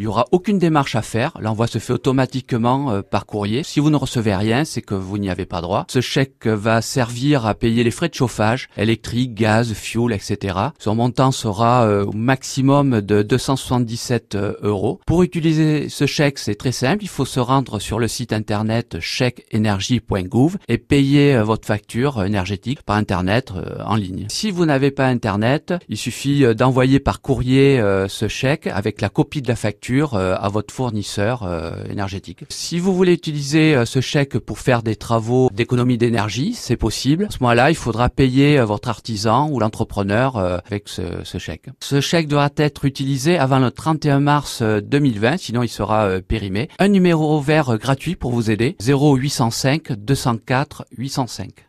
Il y aura aucune démarche à faire. L'envoi se fait automatiquement euh, par courrier. Si vous ne recevez rien, c'est que vous n'y avez pas droit. Ce chèque va servir à payer les frais de chauffage, électrique, gaz, fuel, etc. Son montant sera euh, au maximum de 277 euh, euros. Pour utiliser ce chèque, c'est très simple. Il faut se rendre sur le site internet chèqueénergie.gouv et payer votre facture énergétique par internet en ligne. Si vous n'avez pas internet, il suffit d'envoyer par courrier ce chèque avec la copie de la facture à votre fournisseur énergétique. Si vous voulez utiliser ce chèque pour faire des travaux d'économie d'énergie, c'est possible. À ce moment-là, il faudra payer votre artisan ou l'entrepreneur avec ce, ce, chèque. Ce chèque devra être utilisé avant le 31 mars 2020, sinon il sera périmé. Un numéro vert gratuit pour vous aider, 0805 204 805.